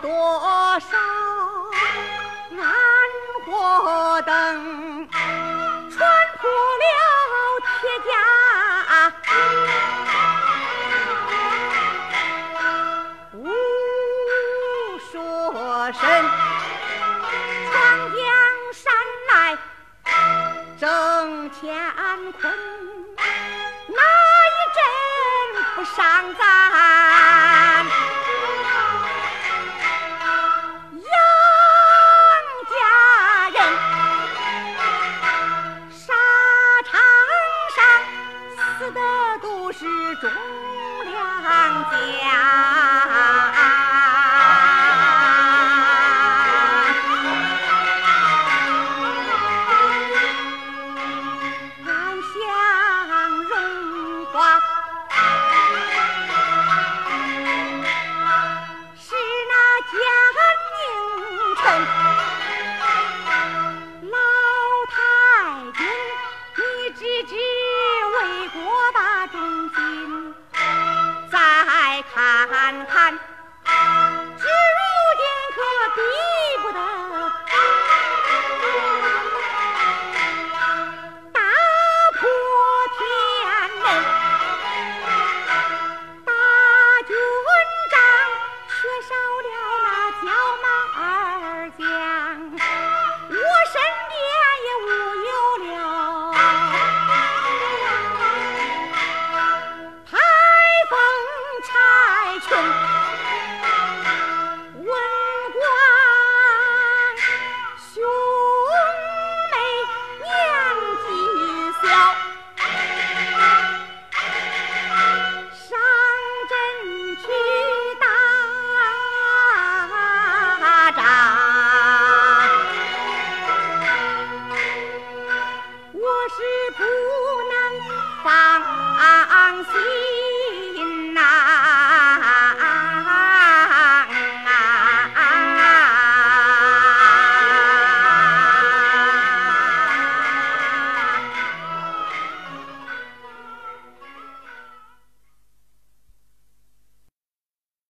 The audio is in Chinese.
多少暗火灯，穿破了铁甲。无说身，沧江山来争乾坤。那一阵，不上。忠良将。see